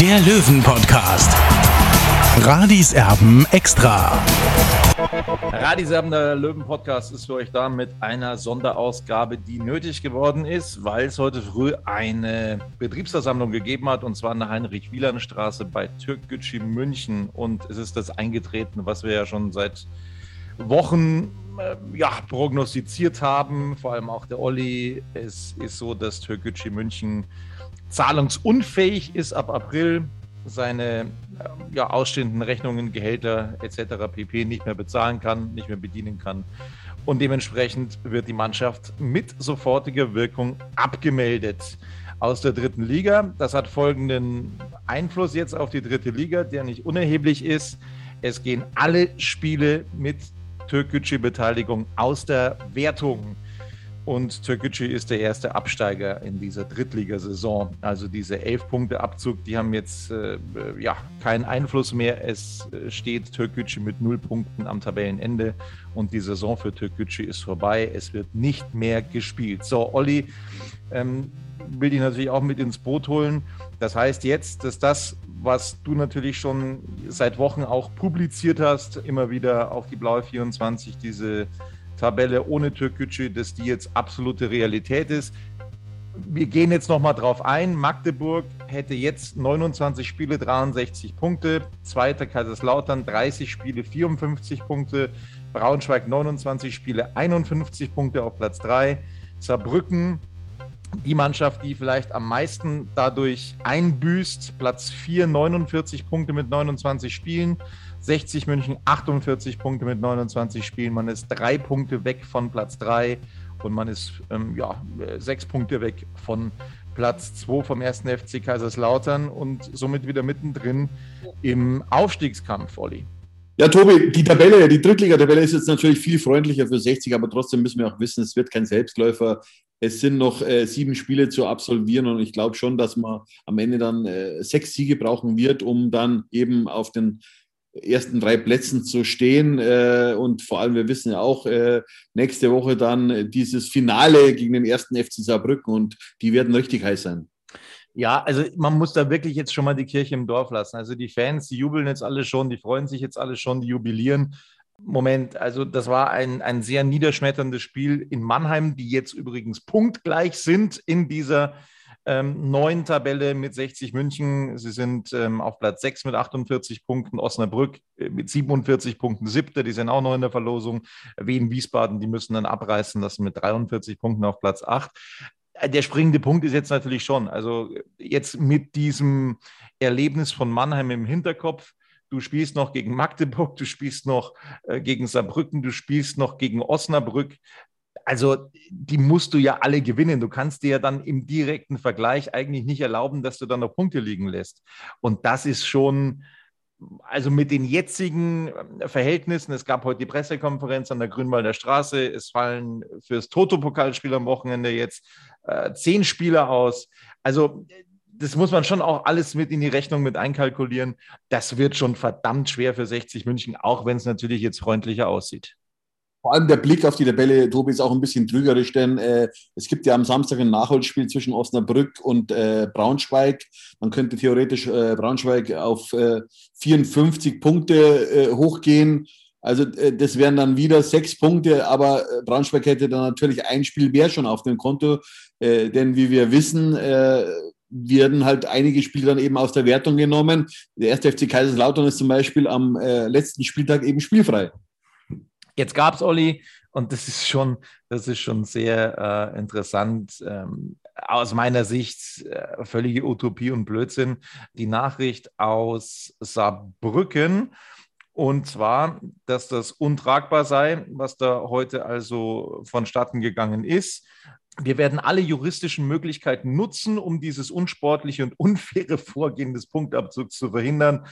der Löwen-Podcast. Radis Erben extra. Radiserben, der Löwen-Podcast ist für euch da mit einer Sonderausgabe, die nötig geworden ist, weil es heute früh eine Betriebsversammlung gegeben hat, und zwar in der Heinrich-Wieland-Straße bei Türkgücü München. Und es ist das eingetreten, was wir ja schon seit Wochen äh, ja, prognostiziert haben, vor allem auch der Olli. Es ist so, dass Türkgücü München zahlungsunfähig ist ab April, seine äh, ja, ausstehenden Rechnungen, Gehälter etc. pp. nicht mehr bezahlen kann, nicht mehr bedienen kann. Und dementsprechend wird die Mannschaft mit sofortiger Wirkung abgemeldet aus der dritten Liga. Das hat folgenden Einfluss jetzt auf die dritte Liga, der nicht unerheblich ist. Es gehen alle Spiele mit Türkgücü-Beteiligung aus der Wertung. Und Türkgücü ist der erste Absteiger in dieser Drittligasaison. Also diese elf Punkte Abzug, die haben jetzt äh, ja keinen Einfluss mehr. Es äh, steht Türkgücü mit null Punkten am Tabellenende und die Saison für Türkgücü ist vorbei. Es wird nicht mehr gespielt. So, Olli, ähm, will dich natürlich auch mit ins Boot holen. Das heißt jetzt, dass das, was du natürlich schon seit Wochen auch publiziert hast, immer wieder auf die Blaue 24, diese Tabelle ohne Türkgücü, dass die jetzt absolute Realität ist. Wir gehen jetzt nochmal drauf ein. Magdeburg hätte jetzt 29 Spiele, 63 Punkte. Zweiter Kaiserslautern, 30 Spiele, 54 Punkte. Braunschweig 29 Spiele, 51 Punkte auf Platz 3. Saarbrücken, die Mannschaft, die vielleicht am meisten dadurch einbüßt. Platz 4, 49 Punkte mit 29 Spielen. 60 München 48 Punkte mit 29 Spielen. Man ist drei Punkte weg von Platz 3 und man ist ähm, ja, sechs Punkte weg von Platz 2 vom ersten FC Kaiserslautern und somit wieder mittendrin im Aufstiegskampf, Olli. Ja, Tobi, die Tabelle, die Drittliga-Tabelle ist jetzt natürlich viel freundlicher für 60, aber trotzdem müssen wir auch wissen, es wird kein Selbstläufer. Es sind noch äh, sieben Spiele zu absolvieren und ich glaube schon, dass man am Ende dann äh, sechs Siege brauchen wird, um dann eben auf den ersten drei Plätzen zu stehen. Äh, und vor allem, wir wissen ja auch, äh, nächste Woche dann dieses Finale gegen den ersten FC Saarbrücken und die werden richtig heiß sein. Ja, also man muss da wirklich jetzt schon mal die Kirche im Dorf lassen. Also die Fans, die jubeln jetzt alle schon, die freuen sich jetzt alle schon, die jubilieren. Moment, also das war ein, ein sehr niederschmetterndes Spiel in Mannheim, die jetzt übrigens punktgleich sind in dieser ähm, neuen Tabelle mit 60 München. Sie sind ähm, auf Platz 6 mit 48 Punkten. Osnabrück äh, mit 47 Punkten siebter, die sind auch noch in der Verlosung. Wien Wiesbaden, die müssen dann abreißen lassen mit 43 Punkten auf Platz 8 äh, der springende Punkt ist jetzt natürlich schon, also jetzt mit diesem Erlebnis von Mannheim im Hinterkopf, du spielst noch gegen Magdeburg, du spielst noch äh, gegen Saarbrücken, du spielst noch gegen Osnabrück also die musst du ja alle gewinnen. Du kannst dir ja dann im direkten Vergleich eigentlich nicht erlauben, dass du dann noch Punkte liegen lässt. Und das ist schon, also mit den jetzigen äh, Verhältnissen, es gab heute die Pressekonferenz an der Grünwalder Straße, es fallen fürs Toto-Pokalspiel am Wochenende jetzt äh, zehn Spieler aus. Also das muss man schon auch alles mit in die Rechnung mit einkalkulieren. Das wird schon verdammt schwer für 60 München, auch wenn es natürlich jetzt freundlicher aussieht. Vor allem der Blick auf die Tabelle, Tobi, ist auch ein bisschen trügerisch, denn äh, es gibt ja am Samstag ein Nachholspiel zwischen Osnabrück und äh, Braunschweig. Man könnte theoretisch äh, Braunschweig auf 54 äh, Punkte äh, hochgehen. Also äh, das wären dann wieder sechs Punkte, aber Braunschweig hätte dann natürlich ein Spiel mehr schon auf dem Konto, denn wie wir wissen, werden halt einige Spiele dann eben aus der Wertung genommen. Der erste FC Kaiserslautern ist zum Beispiel am äh, letzten Spieltag eben spielfrei. Jetzt gab es, Olli, und das ist schon, das ist schon sehr äh, interessant. Ähm, aus meiner Sicht äh, völlige Utopie und Blödsinn. Die Nachricht aus Saarbrücken. Und zwar, dass das untragbar sei, was da heute also vonstatten gegangen ist. Wir werden alle juristischen Möglichkeiten nutzen, um dieses unsportliche und unfaire Vorgehen des Punktabzugs zu verhindern.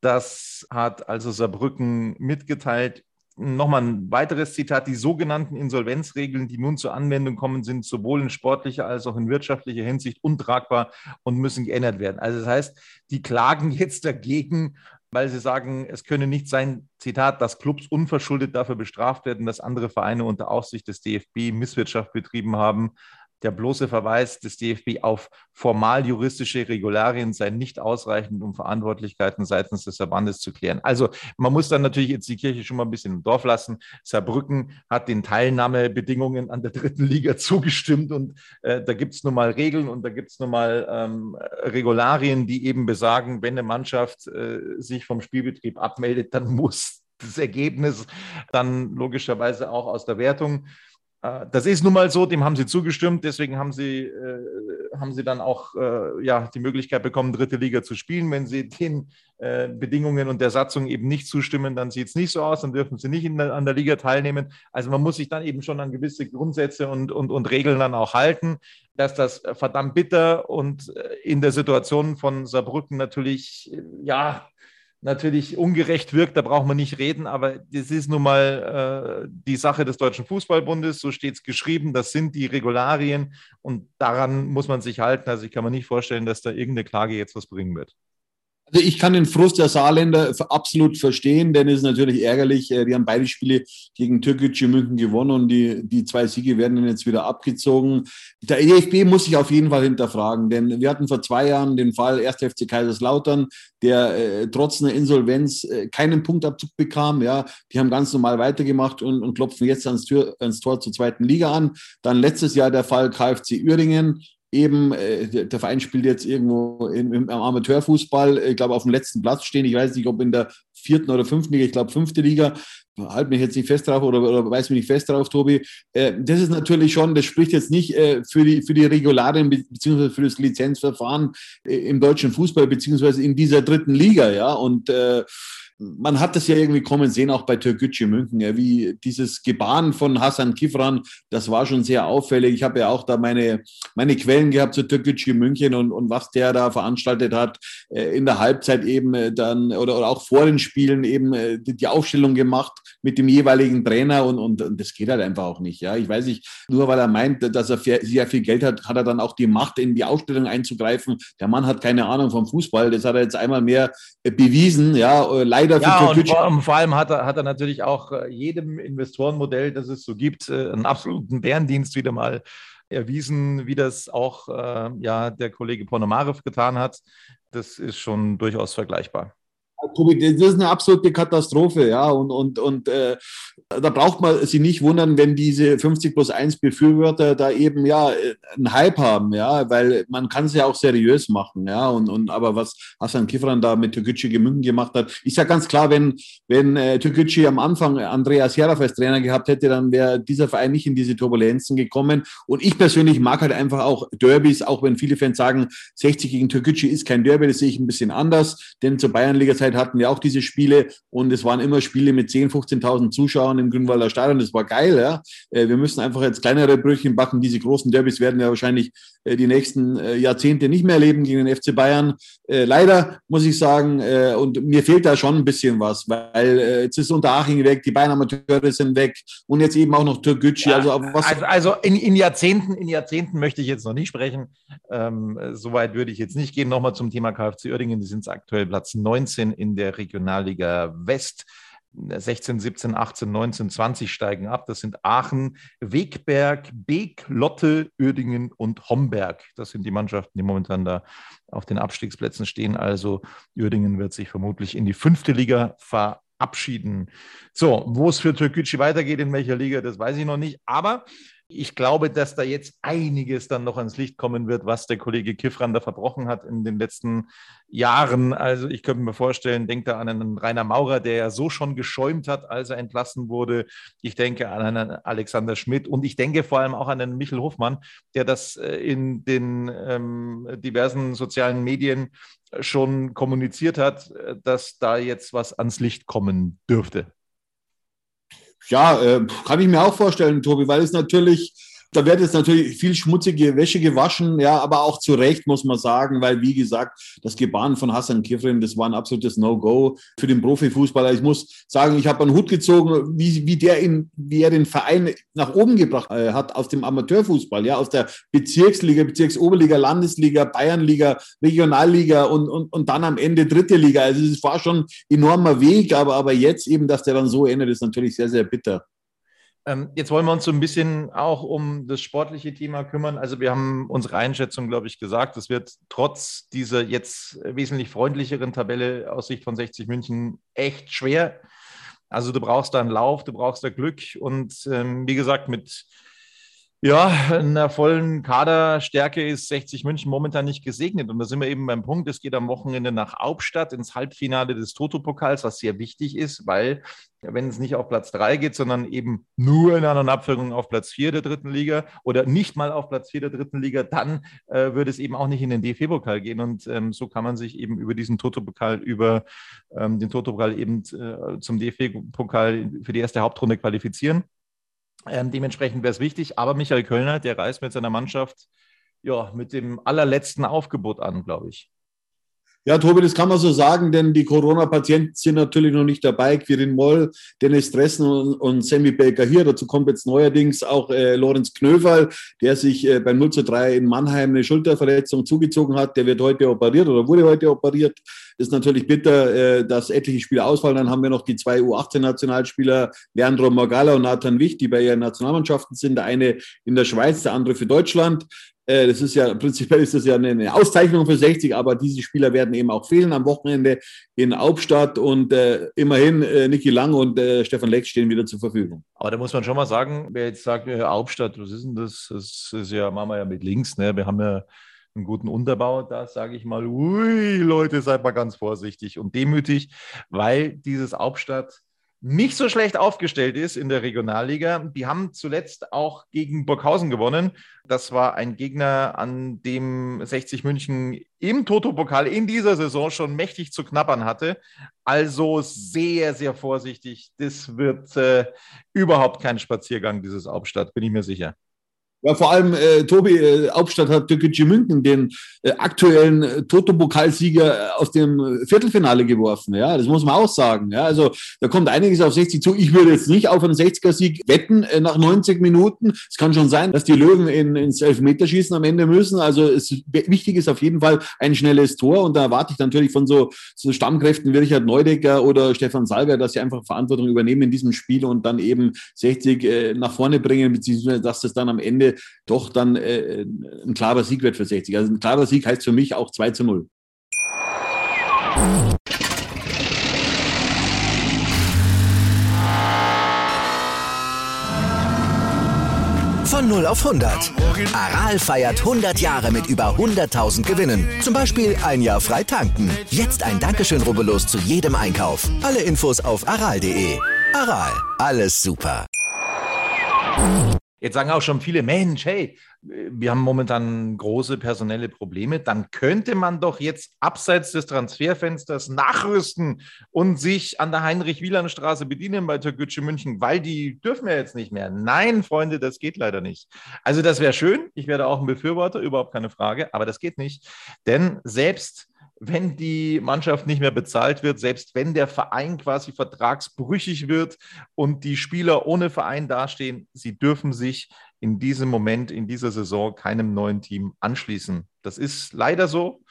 Das hat also Saarbrücken mitgeteilt nochmal ein weiteres Zitat. Die sogenannten Insolvenzregeln, die nun zur Anwendung kommen, sind sowohl in sportlicher als auch in wirtschaftlicher Hinsicht untragbar und müssen geändert werden. Also das heißt, die klagen jetzt dagegen, weil sie sagen, es könne nicht sein, Zitat, dass Clubs unverschuldet dafür bestraft werden, dass andere Vereine unter Aufsicht des DFB Misswirtschaft betrieben haben der bloße Verweis des DFB auf formal juristische Regularien sei nicht ausreichend, um Verantwortlichkeiten seitens des Verbandes zu klären. Also man muss dann natürlich jetzt die Kirche schon mal ein bisschen im Dorf lassen. Saarbrücken hat den Teilnahmebedingungen an der dritten Liga zugestimmt und äh, da gibt es nun mal Regeln und da gibt es nun mal ähm, Regularien, die eben besagen, wenn eine Mannschaft äh, sich vom Spielbetrieb abmeldet, dann muss das Ergebnis dann logischerweise auch aus der Wertung das ist nun mal so, dem haben sie zugestimmt, deswegen haben sie, äh, haben sie dann auch äh, ja, die Möglichkeit bekommen, dritte Liga zu spielen. Wenn sie den äh, Bedingungen und der Satzung eben nicht zustimmen, dann sieht es nicht so aus, dann dürfen sie nicht der, an der Liga teilnehmen. Also man muss sich dann eben schon an gewisse Grundsätze und, und, und Regeln dann auch halten, dass das verdammt bitter und äh, in der Situation von Saarbrücken natürlich, ja, natürlich ungerecht wirkt, da braucht man nicht reden, aber das ist nun mal äh, die Sache des Deutschen Fußballbundes, so steht es geschrieben, das sind die Regularien und daran muss man sich halten. Also ich kann mir nicht vorstellen, dass da irgendeine Klage jetzt was bringen wird. Also ich kann den Frust der Saarländer absolut verstehen, denn es ist natürlich ärgerlich. Äh, die haben beide Spiele gegen Türkgücü München gewonnen und die, die zwei Siege werden jetzt wieder abgezogen. Der EFB muss sich auf jeden Fall hinterfragen, denn wir hatten vor zwei Jahren den Fall 1. FC Kaiserslautern, der äh, trotz einer Insolvenz äh, keinen Punktabzug bekam. Ja, die haben ganz normal weitergemacht und, und klopfen jetzt ans, Tür, ans Tor zur zweiten Liga an. Dann letztes Jahr der Fall KfC Uerdingen eben, äh, der Verein spielt jetzt irgendwo im, im Amateurfußball, ich glaube, auf dem letzten Platz stehen. Ich weiß nicht, ob in der vierten oder fünften Liga, ich glaube, fünfte Liga. Halt mich jetzt nicht fest drauf oder, oder weiß mich nicht fest drauf, Tobi. Äh, das ist natürlich schon, das spricht jetzt nicht äh, für, die, für die Regularien beziehungsweise für das Lizenzverfahren äh, im deutschen Fußball beziehungsweise in dieser dritten Liga, ja. Und äh, man hat das ja irgendwie kommen sehen, auch bei Türkgücü München, ja, wie dieses Gebaren von Hassan Kifran, das war schon sehr auffällig. Ich habe ja auch da meine, meine Quellen gehabt zu Türkgücü München und, und was der da veranstaltet hat, äh, in der Halbzeit eben äh, dann oder, oder auch vor den Spielen eben äh, die, die Aufstellung gemacht mit dem jeweiligen Trainer und, und, und, das geht halt einfach auch nicht. Ja, ich weiß nicht, nur weil er meint, dass er sehr viel Geld hat, hat er dann auch die Macht, in die Aufstellung einzugreifen. Der Mann hat keine Ahnung vom Fußball, das hat er jetzt einmal mehr bewiesen. Ja, leider leider ja, und vor, und vor, allem hat er, hat er natürlich auch äh, jedem Investorenmodell, das es so gibt, äh, einen absoluten Bärendienst wieder mal erwiesen, wie das auch äh, ja, der Kollege Ponomarev getan hat. Das ist schon durchaus vergleichbar. Tobi, das ist eine absolute Katastrophe, ja. Und, und, und äh, da braucht man sich nicht wundern, wenn diese 50 plus 1 Befürworter da eben ja einen Hype haben, ja, weil man kann es ja auch seriös machen, ja. Und, und aber was Hassan Kifran da mit Türkgücü Gemüngen gemacht hat, ist ja ganz klar, wenn, wenn äh, Türkgücü am Anfang Andreas Jaraf als Trainer gehabt hätte, dann wäre dieser Verein nicht in diese Turbulenzen gekommen. Und ich persönlich mag halt einfach auch Derbys, auch wenn viele Fans sagen, 60 gegen Türkgücü ist kein Derby, das sehe ich ein bisschen anders, denn zur Bayernliga-Zeit hatten wir auch diese Spiele und es waren immer Spiele mit 10.000, 15.000 Zuschauern im Grünwalder Stadion. Das war geil. Ja? Äh, wir müssen einfach jetzt kleinere Brötchen backen. Diese großen Derbys werden wir wahrscheinlich äh, die nächsten äh, Jahrzehnte nicht mehr erleben gegen den FC Bayern. Leider muss ich sagen, und mir fehlt da schon ein bisschen was, weil jetzt ist Unterhaching weg, die Bayern Amateure sind weg und jetzt eben auch noch Türkgücü. Ja, also, also, also in, in, Jahrzehnten, in Jahrzehnten möchte ich jetzt noch nicht sprechen. Ähm, Soweit würde ich jetzt nicht gehen. Nochmal zum Thema KfC Uerdingen. Die sind aktuell Platz 19 in der Regionalliga West. 16, 17, 18, 19, 20 steigen ab. Das sind Aachen, Wegberg, Beek, Lotte, Uerdingen und Homberg. Das sind die Mannschaften, die momentan da auf den Abstiegsplätzen stehen. Also Uerdingen wird sich vermutlich in die fünfte Liga verabschieden. So, wo es für Türkgücü weitergeht, in welcher Liga, das weiß ich noch nicht. Aber Ich glaube, dass da jetzt einiges dann noch ans Licht kommen wird, was der Kollege Kiffran da verbrochen hat in den letzten Jahren. Also ich könnte mir vorstellen, denkt da an einen Rainer Maurer, der ja so schon geschäumt hat, als er entlassen wurde. Ich denke an einen Alexander Schmidt und ich denke vor allem auch an einen Michel Hofmann, der das äh, in den ähm, diversen sozialen Medien schon kommuniziert hat, äh, dass da jetzt was ans Licht kommen dürfte. Ja, äh, kann ich mir auch vorstellen, Tobi, weil es natürlich da wird jetzt natürlich viel schmutzige Wäsche gewaschen, ja, aber auch zu Recht, muss man sagen, weil, wie gesagt, das Gebaren von Hassan Kifrin, das war ein absolutes No-Go für den Profifußballer. Ich muss sagen, ich habe einen Hut gezogen, wie, wie, der in, wie er den Verein nach oben gebracht äh, hat aus dem Amateurfußball, ja, aus der Bezirksliga, Bezirksoberliga, Landesliga, Bayernliga, Regionalliga und, und, und dann am Ende dritte Liga. Also es war schon enormer Weg, aber, aber jetzt eben, dass der dann so endet, ist natürlich sehr, sehr bitter. Ähm, jetzt wollen wir uns so ein bisschen auch um das sportliche Thema kümmern. Also wir haben unsere Einschätzung, glaube ich, gesagt. Es wird trotz dieser jetzt wesentlich freundlicheren Tabelle aus Sicht von 60 München echt schwer. Also du brauchst da einen Lauf, du brauchst da Glück und ähm, wie gesagt, mit ja, einer vollen Kaderstärke ist 60 München momentan nicht gesegnet. Und da sind wir eben beim Punkt, es geht am Wochenende nach Hauptstadt ins Halbfinale des Toto-Pokals, was sehr wichtig ist, weil wenn es nicht auf Platz 3 geht, sondern eben nur in einer Abführung auf Platz 4 der dritten Liga oder nicht mal auf Platz 4 der dritten Liga, dann äh, würde es eben auch nicht in den DFB-Pokal gehen. Und ähm, so kann man sich eben über diesen Toto-Pokal, über ähm, den Toto-Pokal eben äh, zum DFB-Pokal für die erste Hauptrunde qualifizieren. Ähm, dementsprechend wäre es wichtig. Aber Michael Kölner, der reist mit seiner Mannschaft ja, mit dem allerletzten Aufgebot an, glaube ich. Ja, Tobi, das kann man so sagen, denn die Corona-Patienten sind natürlich noch nicht dabei. Quirin Moll, Dennis Dressen und, und Sammy Baker hier. Dazu kommt jetzt neuerdings auch äh, Lorenz Knöferl, der sich äh, bei 0 zu 3 in Mannheim eine Schulterverletzung zugezogen hat. Der wird heute operiert oder wurde heute operiert. Ist natürlich bitter, äh, dass etliche Spieler ausfallen. Dann haben wir noch die zwei U18-Nationalspieler, Leandro Morgalla und Nathan Wicht, die bei ihren Nationalmannschaften sind. Der eine in der Schweiz, der andere für Deutschland. Äh, das ist ja, prinzipiell ist das ja eine Auszeichnung für 60, aber diese Spieler werden eben auch fehlen am Wochenende in Hauptstadt und äh, immerhin äh, Niki Lang und äh, Stefan Leck stehen wieder zur Verfügung. Aber da muss man schon mal sagen, wer jetzt sagt, äh, Hauptstadt, was ist denn das? Das ist ja, machen wir ja mit links, ne? Wir haben ja einen guten Unterbau, da sage ich mal, ui, Leute, seid mal ganz vorsichtig und demütig, weil dieses Hauptstadt nicht so schlecht aufgestellt ist in der Regionalliga. Die haben zuletzt auch gegen Burghausen gewonnen. Das war ein Gegner, an dem 60 München im Toto-Pokal in dieser Saison schon mächtig zu knabbern hatte. Also sehr, sehr vorsichtig. Das wird äh, überhaupt kein Spaziergang, dieses Hauptstadt, bin ich mir sicher. Ja, vor allem äh, Tobi äh, Hauptstadt hat Türkgücü München den äh, aktuellen äh, Toto-Pokalsieger äh, aus dem Viertelfinale geworfen. Ja, das muss man auch sagen. Ja, also da kommt einiges auf 60 zu. Ich würde jetzt nicht auf einen 60er-Sieg wetten äh, nach 90 Minuten. Es kann schon sein, dass die Löwen in, ins Elfmeterschießen am Ende müssen. Also es, wichtig ist auf jeden Fall ein schnelles Tor und da erwarte ich natürlich von so, so Stammkräften wie Richard Neudecker oder Stefan Salger, dass sie einfach Verantwortung übernehmen in diesem Spiel und dann eben 60 äh, nach vorne bringen, beziehungsweise dass das dann am Ende doch dann äh, ein klarer Sieg wird für 60. Also ein klarer Sieg heißt für mich auch 2 zu 0. Von 0 auf 100. Aral feiert 100 Jahre mit über 100.000 Gewinnen. Zum Beispiel ein Jahr frei tanken. Jetzt ein Dankeschön, rubbellos zu jedem Einkauf. Alle Infos auf aral.de. Aral, alles super. Jetzt sagen auch schon viele, Mensch, hey, wir haben momentan große personelle Probleme. Dann könnte man doch jetzt abseits des Transferfensters nachrüsten und sich an der Heinrich-Wieland-Straße bedienen bei Türkgücü München, weil die dürfen ja jetzt nicht mehr. Nein, Freunde, das geht leider nicht. Also das wäre schön. Ich werde auch ein Befürworter, überhaupt keine Frage, aber das geht nicht. Denn selbst wenn die Mannschaft nicht mehr bezahlt wird, selbst wenn der Verein quasi vertragsbrüchig wird und die Spieler ohne Verein dastehen, sie dürfen sich in diesem Moment, in dieser Saison keinem neuen Team anschließen. Das ist leider so.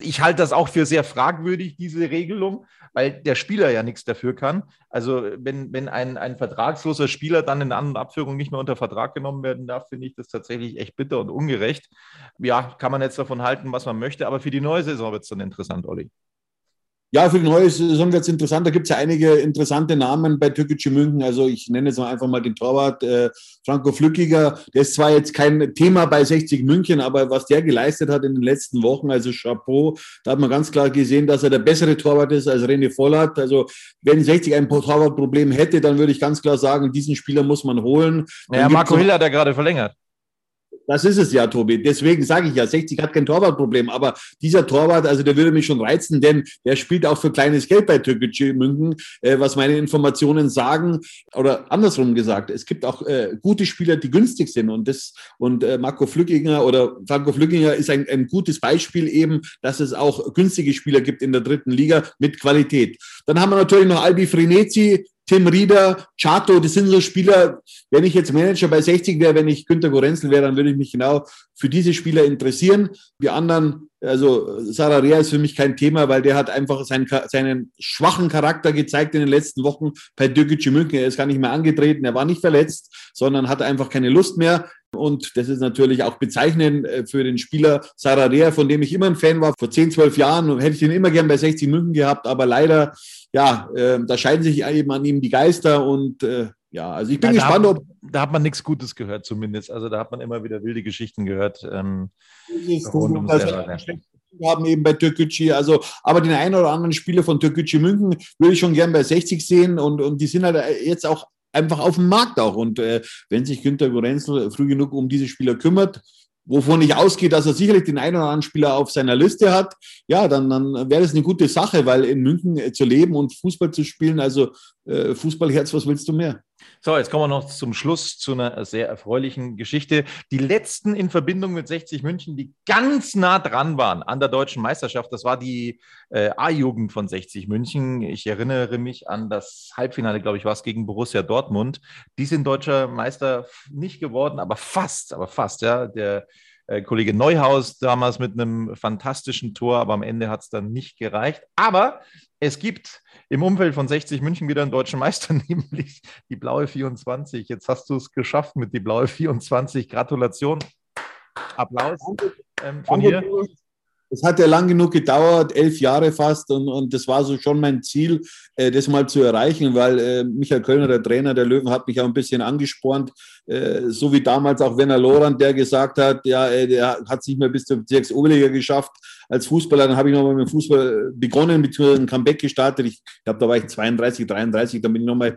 Ich halte das auch für sehr fragwürdig, diese Regelung, weil der Spieler ja nichts dafür kann. Also wenn, wenn ein, ein vertragsloser Spieler dann in einer anderen Abführung nicht mehr unter Vertrag genommen werden darf, finde ich das tatsächlich echt bitter und ungerecht. Ja, kann man jetzt davon halten, was man möchte, aber für die neue Saison wird es dann interessant, Olli. Ja, für die neue Saison wird es interessant. Da gibt es ja einige interessante Namen bei Türkische München. Also ich nenne jetzt mal einfach mal den Torwart äh, Franco Flückiger. Der ist zwar jetzt kein Thema bei 60 München, aber was der geleistet hat in den letzten Wochen, also Chapeau, da hat man ganz klar gesehen, dass er der bessere Torwart ist als René Vollert. Also wenn 60 ein Torwartproblem hätte, dann würde ich ganz klar sagen, diesen Spieler muss man holen. Naja, Marco Hill hat er gerade verlängert. Das ist es ja, Tobi. Deswegen sage ich ja, 60 hat kein Torwartproblem. Aber dieser Torwart, also der würde mich schon reizen, denn der spielt auch für kleines Geld bei Türkgücü München, äh, was meine Informationen sagen. Oder andersrum gesagt, es gibt auch äh, gute Spieler, die günstig sind. Und das und äh, Marco Flückinger oder Franco Flückinger ist ein, ein gutes Beispiel eben, dass es auch günstige Spieler gibt in der dritten Liga mit Qualität. Dann haben wir natürlich noch Albi Frenetzi, Tim Rieder, Chato, das sind so Spieler, wenn ich jetzt Manager bei 60 wäre, wenn ich Günter Gorenzel wäre, dann würde ich mich genau für diese Spieler interessieren. Die anderen, also Sarah Rea ist für mich kein Thema, weil der hat einfach seinen, seinen schwachen Charakter gezeigt in den letzten Wochen bei Dürkgücü München. Er ist gar nicht mehr angetreten, er war nicht verletzt, sondern hatte einfach keine Lust mehr. Und das ist natürlich auch bezeichnend äh, für den Spieler Sarah Rea, von dem ich immer ein Fan war. Vor 10, 12 Jahren hätte ich ihn immer gern bei 60 München gehabt, aber leider ja, äh, da scheiden sich eben an ihm die Geister und äh, ja, also ich bin ja, gespannt, da, ob. Da hat man nichts Gutes gehört, zumindest. Also da hat man immer wieder wilde Geschichten gehört. Ähm, rund um haben eben bei Türkgücü, also aber den einen oder anderen Spieler von Türkgücü München würde ich schon gern bei 60 sehen und, und die sind halt jetzt auch einfach auf dem Markt auch und äh, wenn sich Günter Gorenzel früh genug um diese Spieler kümmert, wovon ich ausgehe, dass er sicherlich den einen oder anderen Spieler auf seiner Liste hat, ja, dann, dann wäre das eine gute Sache, weil in München äh, zu leben und Fußball zu spielen, also äh, Fußballherz, was willst du mehr? So, jetzt kommen wir noch zum Schluss zu einer sehr erfreulichen Geschichte. Die letzten in Verbindung mit 60 München, die ganz nah dran waren an der deutschen Meisterschaft, das war die äh, A-Jugend von 60 München. Ich erinnere mich an das Halbfinale, glaube ich, war es gegen Borussia Dortmund. Die sind deutscher Meister nicht geworden, aber fast, aber fast, ja. Der Kollege Neuhaus damals mit einem fantastischen Tor, aber am Ende hat es dann nicht gereicht. Aber es gibt im Umfeld von 60 München wieder einen deutschen Meister, nämlich die blaue 24. Jetzt hast du es geschafft mit die blaue 24. Gratulation. Applaus ähm, von hier. Es hat ja lang genug gedauert, elf Jahre fast, und, und das war so schon mein Ziel, äh, das mal zu erreichen, weil äh, Michael Kölner, der Trainer der Löwen, hat mich auch ein bisschen angespornt, äh, so wie damals auch Werner Lorand, der gesagt hat, ja, äh, der hat es nicht mehr bis zur Bezirksoberliga geschafft als Fußballer. Dann habe ich nochmal mit dem Fußball begonnen, mit einem Comeback gestartet. Ich glaube, da war ich 32, 33, dann bin ich nochmal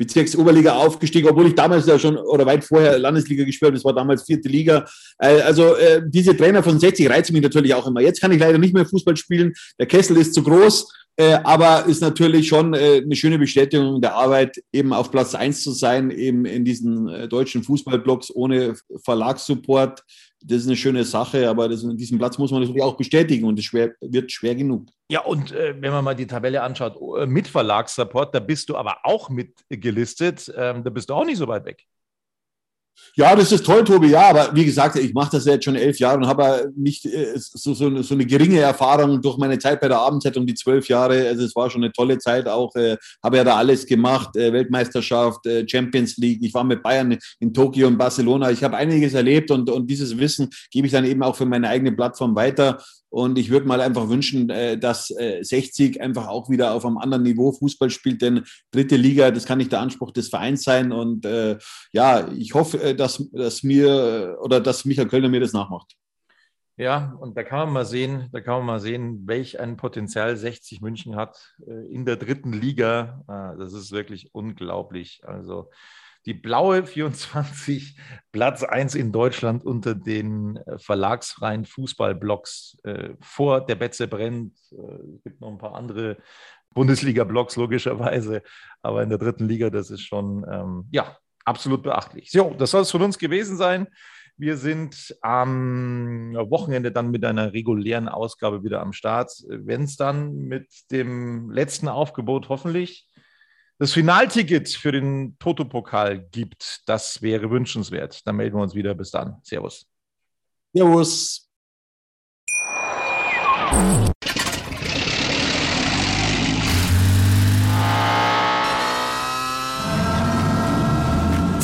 Bezirksoberliga aufgestiegen, obwohl ich damals ja schon oder weit vorher Landesliga gespielt habe. Das war damals vierte Liga. Äh, also äh, diese Trainer von 60 reizen mich natürlich auch immer. Jetzt kann ich leider nicht mehr Fußball spielen. Der Kessel ist zu groß. Äh, aber ist natürlich schon eine schöne Bestätigung der Arbeit, eben auf Platz 1 zu sein, eben in diesen deutschen Fußballblocks ohne Verlagssupport. Das ist eine schöne Sache, aber das, diesen Platz muss man natürlich auch bestätigen und es schwer, wird schwer genug. Ja, und äh, wenn man mal die Tabelle anschaut, äh, mit Verlagssupport, da bist du aber auch mitgelistet. Ähm, da bist du auch nicht so weit weg. Ja, das ist toll, Tobi. Ja, aber wie gesagt, ich mache das jetzt schon elf Jahre und habe nicht äh, so, so, so, eine geringe Erfahrung durch meine Zeit bei der Abendzeitung, die zwölf Jahre. Also es war schon eine tolle Zeit. Auch äh, habe ja da alles gemacht: äh, Weltmeisterschaft, Champions League. Ich war mit Bayern in Tokio und Barcelona. Ich habe einiges erlebt und, und dieses Wissen gebe ich dann eben auch für meine eigene Plattform weiter. Und ich würde mal einfach wünschen, dass 60 äh, einfach auch wieder auf einem anderen Niveau Fußball spielt, denn dritte Liga, das kann nicht der Anspruch des Vereins sein. Und ja, ich hoffe, dass, dass mir oder dass Michael Kölner mir das nachmacht. Ja, und da kann man mal sehen, da kann man mal sehen, welch ein Potenzial 60 München hat in der dritten Liga. Ah, das ist wirklich unglaublich. Also die blaue 24, Platz 1 in Deutschland unter den äh, verlagsfreien Fußballblocks äh, vor der Betze brennt. Äh, es gibt noch ein paar andere Bundesliga-Blocks logischerweise, aber in der dritten Liga, das ist schon ähm, ja, absolut beachtlich. So, das soll es von uns gewesen sein. Wir sind am Wochenende dann mit einer regulären Ausgabe wieder am Start. Wenn es dann mit dem letzten Aufgebot hoffentlich das Finalticket für den Toto-Pokal gibt, das wäre wünschenswert. Dann melden wir uns wieder. Bis dann. Servus. Servus.